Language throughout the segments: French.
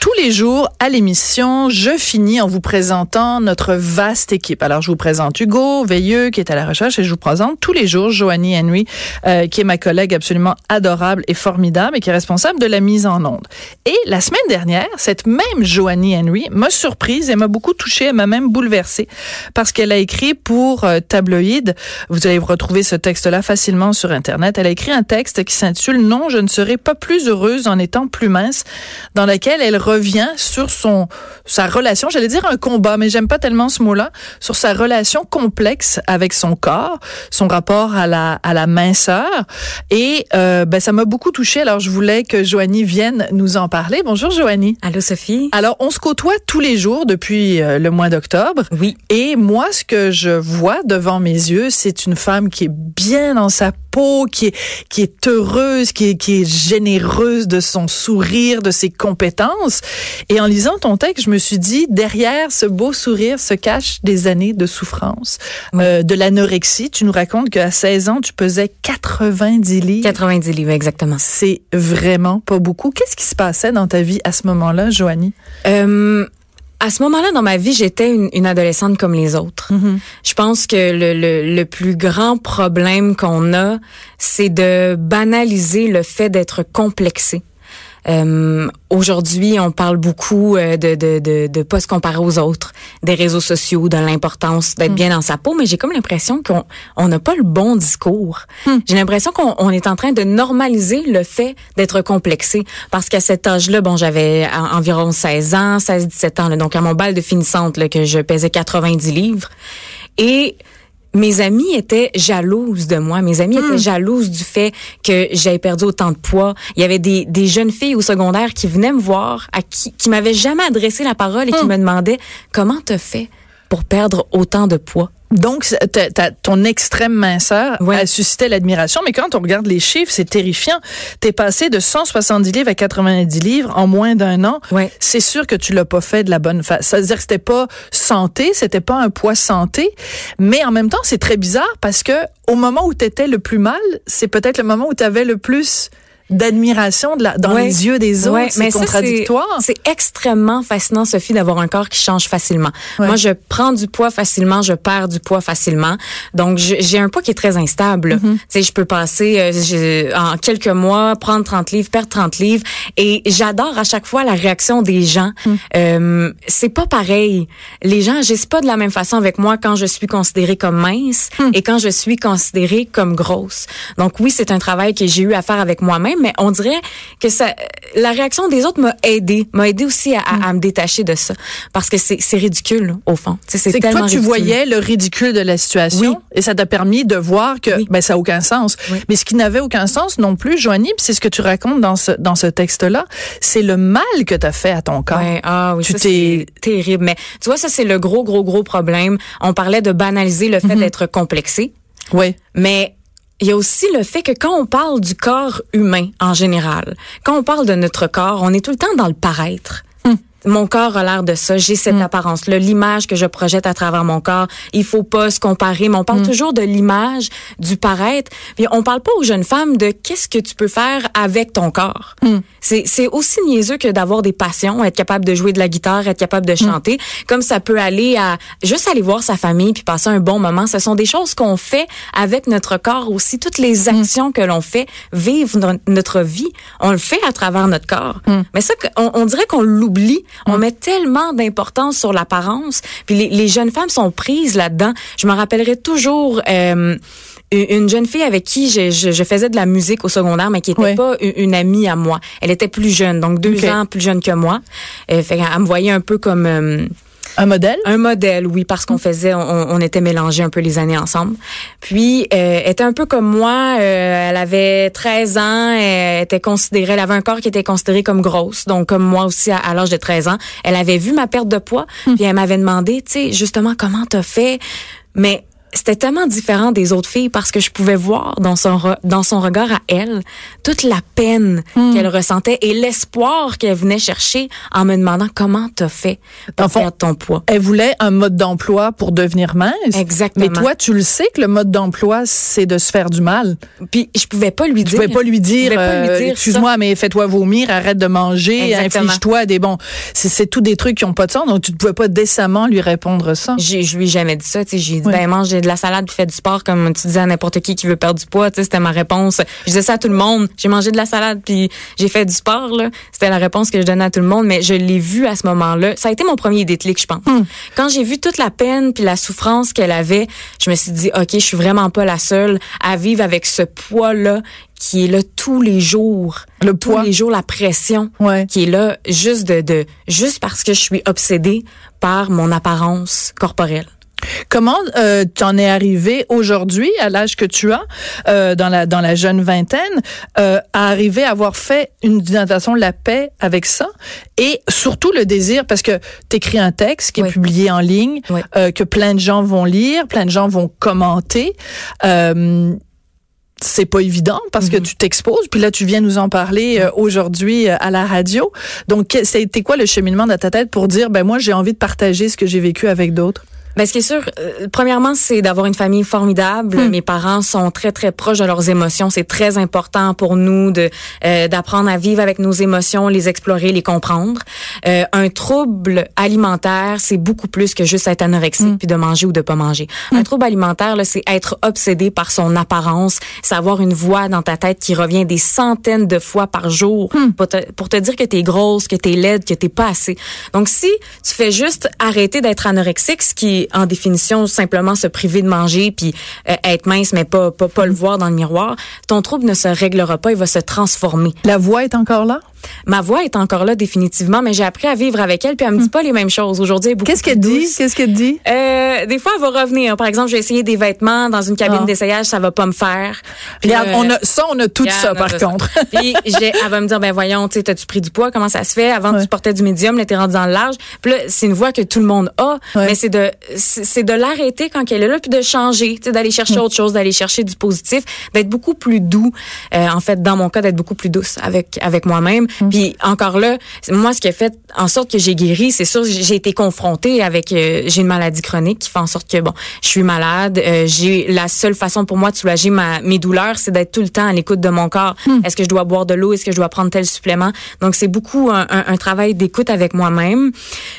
Tous les jours à l'émission, je finis en vous présentant notre vaste équipe. Alors, je vous présente Hugo Veilleux qui est à la recherche et je vous présente tous les jours Joanie Henry, euh, qui est ma collègue absolument adorable et formidable et qui est responsable de la mise en onde. Et la semaine dernière, cette même Joanie Henry m'a surprise et m'a beaucoup touchée, elle m'a même bouleversée parce qu'elle a écrit pour euh, Tabloïd, vous allez retrouver ce texte-là facilement sur Internet, elle a écrit un texte qui s'intitule Non, je ne serai pas plus heureuse en étant plus mince, dans lequel elle revient sur son sa relation, j'allais dire un combat, mais j'aime pas tellement ce mot-là, sur sa relation complexe avec son corps, son rapport à la à la minceur et euh, ben ça m'a beaucoup touchée. Alors je voulais que Joanie vienne nous en parler. Bonjour Joanie. Allô Sophie. Alors on se côtoie tous les jours depuis euh, le mois d'octobre. Oui. Et moi ce que je vois devant mes yeux, c'est une femme qui est bien dans sa peau, qui est qui est heureuse, qui est qui est généreuse de son sourire, de ses compétences. Et en lisant ton texte, je me suis dit, derrière ce beau sourire se cachent des années de souffrance, euh, de l'anorexie. Tu nous racontes qu'à 16 ans, tu pesais 90 livres. 90 livres, exactement. C'est vraiment pas beaucoup. Qu'est-ce qui se passait dans ta vie à ce moment-là, Joanie? Euh, à ce moment-là dans ma vie, j'étais une, une, adolescente comme les autres. Mm-hmm. Je pense que le, le, le plus grand problème qu'on a, c'est de banaliser le fait d'être complexé. Euh, Aujourd'hui, on parle beaucoup euh, de de de, de pas se comparer aux autres, des réseaux sociaux, de l'importance d'être Mm. bien dans sa peau, mais j'ai comme l'impression qu'on on n'a pas le bon discours. Mm. J'ai l'impression qu'on on est en train de normaliser le fait d'être complexé, parce qu'à cet âge-là, bon, j'avais en- environ 16 ans, 16-17 ans, là, donc à mon bal de finissante, là, que je pesais 90 livres, et mes amies étaient jalouses de moi. Mes amies étaient jalouses du fait que j'avais perdu autant de poids. Il y avait des, des jeunes filles au secondaire qui venaient me voir, à qui, qui m'avaient jamais adressé la parole et qui me demandaient comment t'as fait pour perdre autant de poids? Donc, t'as- t'as- ton extrême minceur Ouais. a suscité l'admiration, mais quand on regarde les chiffres, c'est terrifiant. T'es passé de 170 livres à 90 livres en moins d'un an. Ouais. C'est sûr que tu l'as pas fait de la bonne façon. Ça veut dire que c'était pas santé, c'était pas un poids santé, mais en même temps, c'est très bizarre parce que au moment où t'étais le plus mal, c'est peut-être le moment où t'avais le plus d'admiration de la- dans Ouais. les yeux des autres. Ouais, c'est ça, contradictoire. C'est extrêmement fascinant, Sophie, d'avoir un corps qui change facilement. Ouais. Moi, je prends du poids facilement, je perds du poids facilement. Donc, j'ai un poids qui est très instable. Mm-hmm. Tu sais, je peux passer euh, en quelques mois, prendre 30 livres, perdre 30 livres. Et j'adore à chaque fois la réaction des gens. Mm. Euh, c'est pas pareil. Les gens agissent pas de la même façon avec moi quand je suis considérée comme mince Mm. et quand je suis considérée comme grosse. Donc oui, c'est un travail que j'ai eu à faire avec moi-même, mais on dirait que ça, la réaction des autres m'a aidé, m'a aidé aussi à, à- à me détacher de ça, parce que c'est ridicule au fond. C'est que toi, tu ridicule. voyais le ridicule de la situation Oui. et ça t'a permis de voir que Oui. ben, ça n'a aucun sens. Oui. Mais ce qui n'avait aucun sens non plus, Joanie, c'est ce que tu racontes dans ce, dans ce texte-là, c'est le mal que tu as fait à ton corps. Ah oui, Tu t'es- terrible. Mais tu vois, ça c'est le gros, gros, gros problème. On parlait de banaliser le fait Mhm. d'être complexé, Oui. mais il y a aussi le fait que quand on parle du corps humain en général, quand on parle de notre corps, on est tout le temps dans le paraître. Mon corps a l'air de ça, j'ai cette apparence-là, l'image que je projette à travers mon corps. Il faut pas se comparer, mais on parle toujours de l'image, du paraître. Puis on parle pas aux jeunes femmes de qu'est-ce que tu peux faire avec ton corps. C'est c'est aussi niaiseux que d'avoir des passions, être capable de jouer de la guitare, être capable de chanter, comme ça peut aller à juste aller voir sa famille puis passer un bon moment. Ce sont des choses qu'on fait avec notre corps aussi. Toutes les actions que l'on fait, vivre no- notre vie, on le fait à travers notre corps. Mais ça, on, on dirait qu'on l'oublie. On met tellement d'importance sur l'apparence. Puis les, les jeunes femmes sont prises là-dedans. Je me rappellerai toujours. euh, une une jeune fille avec qui je, je, je faisais de la musique au secondaire, mais qui était Ouais. pas une, une amie à moi. Elle était plus jeune, donc deux ans plus jeune que moi. Euh, fait qu'elle me voyait un peu comme euh, Un modèle? un modèle, oui, parce qu'on faisait, on, on était mélangés un peu les années ensemble. Puis, euh, elle était un peu comme moi. euh, elle avait 13 ans. Elle était considérée, elle avait un corps qui était considéré comme grosse. Donc, comme moi aussi à, à l'âge de 13 ans, elle avait vu ma perte de poids. Puis, elle m'avait demandé, tu sais, justement, comment t'as fait? Mais c'était tellement différent des autres filles parce que je pouvais voir dans son dans son regard à elle toute la peine hmm. qu'elle ressentait et l'espoir qu'elle venait chercher en me demandant comment t'as fait pour perdre ton poids. Elle voulait un mode d'emploi pour devenir mince. Exactement. Mais toi, tu le sais que le mode d'emploi c'est de se faire du mal. Puis je pouvais pas lui dire. Je pouvais pas lui dire. Euh, excuse-moi, mais fais-toi vomir, arrête de manger, inflige-toi des bons. C'est tout des trucs qui ont pas de sens. Donc tu ne pouvais pas décemment lui répondre ça. Je lui ai jamais dit ça. J'ai dit ben mange de la salade puis fais du sport comme tu disais à n'importe qui qui veut perdre du poids. C'était ma réponse. Je disais ça à tout le monde. J'ai mangé de la salade puis j'ai fait du sport. là. C'était la réponse que je donnais à tout le monde. Mais je l'ai vu à ce moment-là. Ça a été mon premier déclic, je pense. Hmm. Quand j'ai vu toute la peine puis la souffrance qu'elle avait, je me suis dit, ok, je suis vraiment pas la seule à vivre avec ce poids-là qui est là tous les jours. Le poids. Tous les jours, la pression qui est là juste de, de, juste parce que je suis obsédée par mon apparence corporelle. Comment euh, tu en es arrivé aujourd'hui, à l'âge que tu as, euh, dans la dans la jeune vingtaine, euh, à arriver à avoir fait une d'une façon la paix avec ça et surtout le désir parce que tu écris un texte qui est publié en ligne, euh, que plein de gens vont lire, plein de gens vont commenter. Euh, c'est pas évident parce que mhm. tu t'exposes puis là tu viens nous en parler euh, aujourd'hui euh, à la radio. Donc c'était quoi le cheminement dans ta tête pour dire ben moi j'ai envie de partager ce que j'ai vécu avec d'autres? Ben, ce qui est sûr, euh, premièrement, c'est d'avoir une famille formidable. Hmm. Mes parents sont très, très proches de leurs émotions. C'est très important pour nous de euh, d'apprendre à vivre avec nos émotions, les explorer, les comprendre. Euh, un trouble alimentaire, c'est beaucoup plus que juste être anorexique hmm. puis de manger ou de pas manger. Hmm. Un trouble alimentaire, là, c'est être obsédé par son apparence, c'est avoir une voix dans ta tête qui revient des centaines de fois par jour pour, te, pour te dire que t'es grosse, que t'es laide, que t'es pas assez. Donc, si tu fais juste arrêter d'être anorexique, ce qui en définition simplement se priver de manger puis euh, être mince mais pas, pas pas le voir dans le miroir, ton trouble ne se réglera pas, il va se transformer. La voix est encore là? Ma voix est encore là définitivement, mais j'ai appris à vivre avec elle puis elle me dit hmm. pas les mêmes choses. Aujourd'hui, Qu'est-ce qu'elle dit? Qu'est-ce qu'elle dit? Euh, Des fois, elle va revenir. Par exemple, j'ai essayé des vêtements dans une cabine ah. d'essayage, ça va pas me faire. regarde, euh, on a ça, on a tout ça par contre. puis elle va me dire ben voyons, tu as-tu pris du poids? Comment ça se fait? Avant tu portais du médium, là t'es rendu dans le large. Puis là, c'est une voix que tout le monde a, mais c'est de c'est de l'arrêter quand elle est là, puis de changer, d'aller chercher autre chose, d'aller chercher du positif, d'être beaucoup plus doux. Euh, en fait, dans mon cas, d'être beaucoup plus douce avec avec moi-même. Mm. Puis encore là, moi, ce qui a fait en sorte que j'ai guéri, c'est sûr, j'ai été confrontée avec, euh, j'ai une maladie chronique qui fait en sorte que bon, je suis malade. Euh, j'ai la seule façon pour moi de soulager ma, mes douleurs, c'est d'être tout le temps à l'écoute de mon corps. Mm. Est-ce que je dois boire de l'eau? Est-ce que je dois prendre tel supplément? Donc c'est beaucoup un, un, travail d'écoute avec moi-même.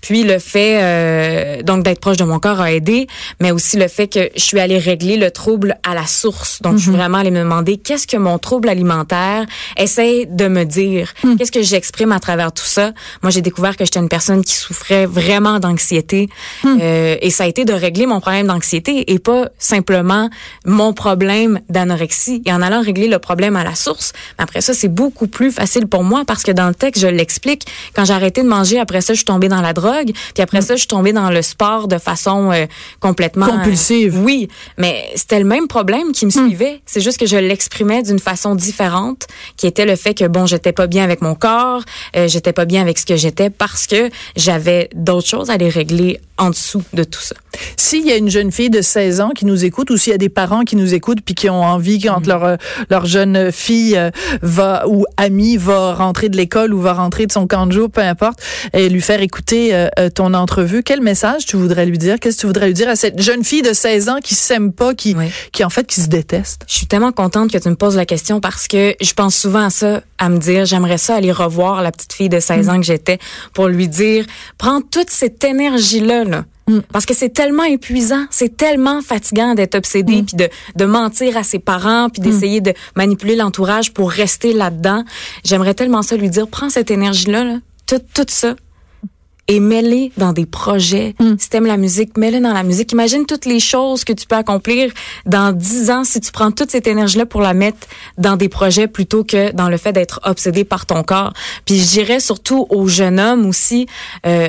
Puis le fait donc d'être proche de mon corps a aidé mais aussi le fait que je suis allée régler le trouble à la source. Donc, je suis mhm. vraiment allée me demander qu'est-ce que mon trouble alimentaire essaie de me dire? Mhm. Qu'est-ce que j'exprime à travers tout ça? Moi, j'ai découvert que j'étais une personne qui souffrait vraiment d'anxiété. Mhm. Euh, et ça a été de régler mon problème d'anxiété et pas simplement mon problème d'anorexie. Et en allant régler le problème à la source, après ça, c'est beaucoup plus facile pour moi parce que dans le texte, je l'explique. Quand j'ai arrêté de manger, après ça, je suis tombée dans la drogue. Puis après ça, je suis tombée dans le sport de façon euh, complètement compulsive. oui, mais c'était le même problème qui me suivait. C'est juste que je l'exprimais d'une façon différente, qui était le fait que bon, j'étais pas bien avec mon corps, euh, j'étais pas bien avec ce que j'étais parce que j'avais d'autres choses à les régler en dessous de tout ça. S'il y a une jeune fille de 16 ans qui nous écoute ou s'il y a des parents qui nous écoutent puis qui ont envie quand hmm. leur leur jeune fille euh, va ou amie va rentrer de l'école ou va rentrer de son camp de jour, peu importe, et lui faire écouter euh, ton entrevue, quel message tu voudrais lui dire? Qu'est-ce que tu voudrais lui dire à cette jeune fille de 16 ans qui s'aime pas, qui, qui en fait qui se déteste? Je suis tellement contente que tu me poses la question parce que je pense souvent à ça, à me dire j'aimerais ça aller revoir la petite fille de 16 mm. ans que j'étais pour lui dire prends toute cette énergie là là. Mm. Parce que c'est tellement épuisant, c'est tellement fatigant d'être obsédé mm. puis de, de mentir à ses parents puis d'essayer de manipuler l'entourage pour rester là-dedans. J'aimerais tellement ça lui dire prends cette énergie là, là tout, tout ça et mets dans des projets. Mm. Si t'aimes la musique, mets dans la musique. Imagine toutes les choses que tu peux accomplir dans dix ans si tu prends toute cette énergie-là pour la mettre dans des projets plutôt que dans le fait d'être obsédé par ton corps. Puis je dirais surtout aux jeunes hommes aussi, euh,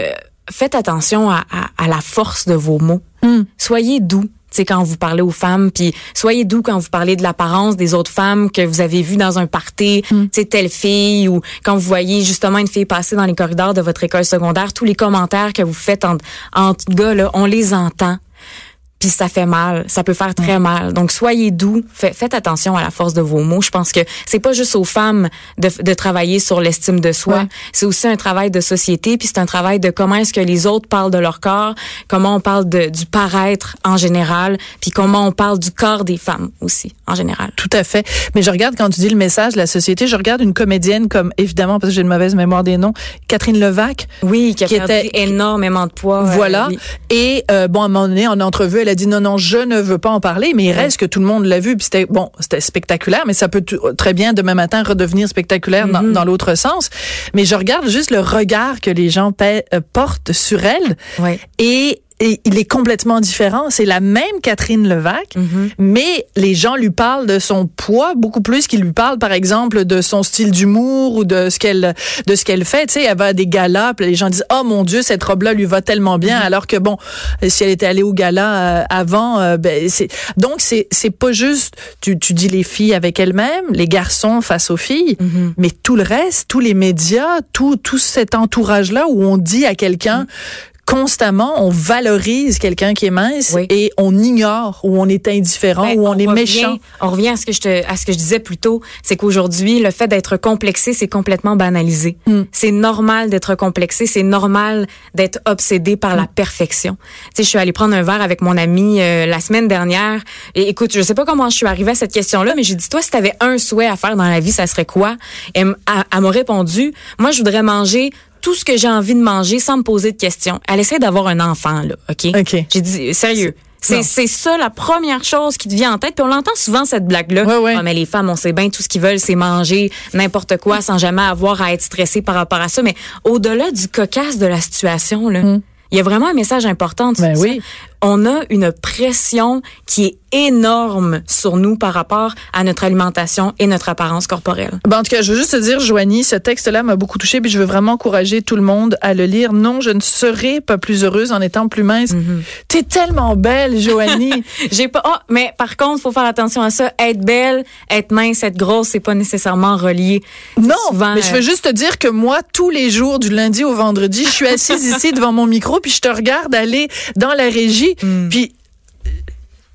faites attention à, à, la force de vos mots. Mm. Soyez doux c'est quand vous parlez aux femmes, puis soyez doux quand vous parlez de l'apparence des autres femmes que vous avez vues dans un party, mm. tu telle fille, ou quand vous voyez justement une fille passer dans les corridors de votre école secondaire, tous les commentaires que vous faites entre, entre gars, là, on les entend puis ça fait mal, ça peut faire très mal. Donc soyez doux, faites attention à la force de vos mots. Je pense que c'est pas juste aux femmes de, de travailler sur l'estime de soi, c'est aussi un travail de société, puis c'est un travail de comment est-ce que les autres parlent de leur corps, comment on parle de, du paraître en général, puis comment on parle du corps des femmes aussi en général. Tout à fait. Mais je regarde quand tu dis le message de la société, je regarde une comédienne comme évidemment parce que j'ai une mauvaise mémoire des noms, Catherine Levac. Oui, qui a était énormément de poids. Voilà. Et euh, bon à un moment donné en entrevue, elle a dit non non, je ne veux pas en parler, mais il reste que tout le monde l'a vu puis c'était bon, c'était spectaculaire, mais ça peut très bien demain matin redevenir spectaculaire dans, mm-hmm. l'autre sens. Mais je regarde juste le regard que les gens euh, portent sur elle. Ouais. Et et il est complètement différent. C'est la même Catherine Levac, mhm. mais les gens lui parlent de son poids beaucoup plus qu'ils lui parlent, par exemple, de son style d'humour ou de ce qu'elle de ce qu'elle fait. Tu sais, elle va à des galas, puis les gens disent oh mon Dieu, cette robe-là lui va tellement bien, mhm. alors que bon, si elle était allée au gala euh, avant, euh, ben c'est donc c'est c'est pas juste tu tu dis les filles avec elles-mêmes, les garçons face aux filles, mhm. mais tout le reste, tous les médias, tout tout cet entourage là où on dit à quelqu'un constamment, on valorise quelqu'un qui est mince et on ignore ou on est indifférent ben, ou on, est méchant. On revient à ce que je te, à ce que je disais plus tôt, c'est qu'aujourd'hui, le fait d'être complexé, c'est complètement banalisé. Hmm. C'est normal d'être complexé, c'est normal d'être obsédé par la hmm. perfection. Tu sais, je suis allée prendre un verre avec mon ami euh, la semaine dernière et écoute, je sais pas comment je suis arrivée à cette question-là, mais j'ai dit toi si tu avais un souhait à faire dans la vie, ça serait quoi? Elle m'a répondu, moi je voudrais manger tout ce que j'ai envie de manger sans me poser de questions. Elle essaie d'avoir un enfant, là, OK? OK. J'ai dit, sérieux. C'est, c'est ça la première chose qui te vient en tête. Puis on l'entend souvent cette blague-là. Ouais, ouais. Ah, mais les femmes, on sait bien tout ce qu'ils veulent, c'est manger n'importe quoi sans jamais avoir à être stressé par rapport à ça. Mais au-delà du cocasse de la situation, là, hmm. il y a vraiment un message important. Ben oui. On a une pression qui est énorme sur nous par rapport à notre alimentation et notre apparence corporelle. Ben, en tout cas, je veux juste te dire, Joanie, ce texte-là m'a beaucoup touché puis je veux vraiment encourager tout le monde à le lire. Non, je ne serai pas plus heureuse en étant plus mince. Mm-hmm. T'es tellement belle, Joanie. J'ai pas. Oh, mais par contre, faut faire attention à ça. Être belle, être mince, être grosse, c'est pas nécessairement relié. Non, mais je veux juste te dire que moi, tous les jours, du lundi au vendredi, je suis assise ici devant mon micro puis je te regarde aller dans la régie mm. puis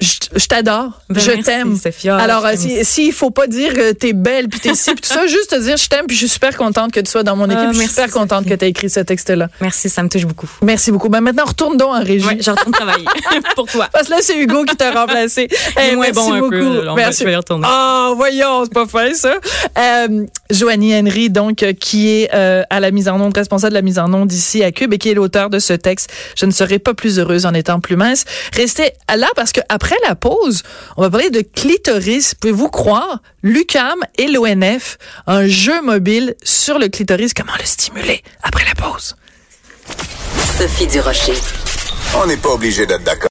je, t'adore, ben, je t'aime. Alors, s'il si, ne faut pas dire que t'es belle puis t'es ci puis tout ça, juste te dire je t'aime puis je suis super contente que tu sois dans mon équipe. Ah, je suis super contente que tu écrit ce texte-là. Merci, ça me touche beaucoup. Merci beaucoup. Ben maintenant, retourne donc en régie. Ouais, je retourne travailler pour toi. Parce que là, c'est Hugo qui t'a remplacé. hey, moins bon beaucoup. Un peu, merci. Je vais retourner. Oh, voyons, c'est pas fait ça. Euh, Joanie Henry, donc, euh, qui est euh, à la mise en onde, responsable de la mise en onde ici à Cube et qui est l'auteur de ce texte. Je ne serais pas plus heureuse en étant plus mince. Restez là parce que après la pause, on va parler de clitoris. Pouvez-vous croire? Lucam et l'ONF, un jeu mobile sur le clitoris. Comment le stimuler après la pause? Sophie Durocher. On n'est pas obligé d'être d'accord.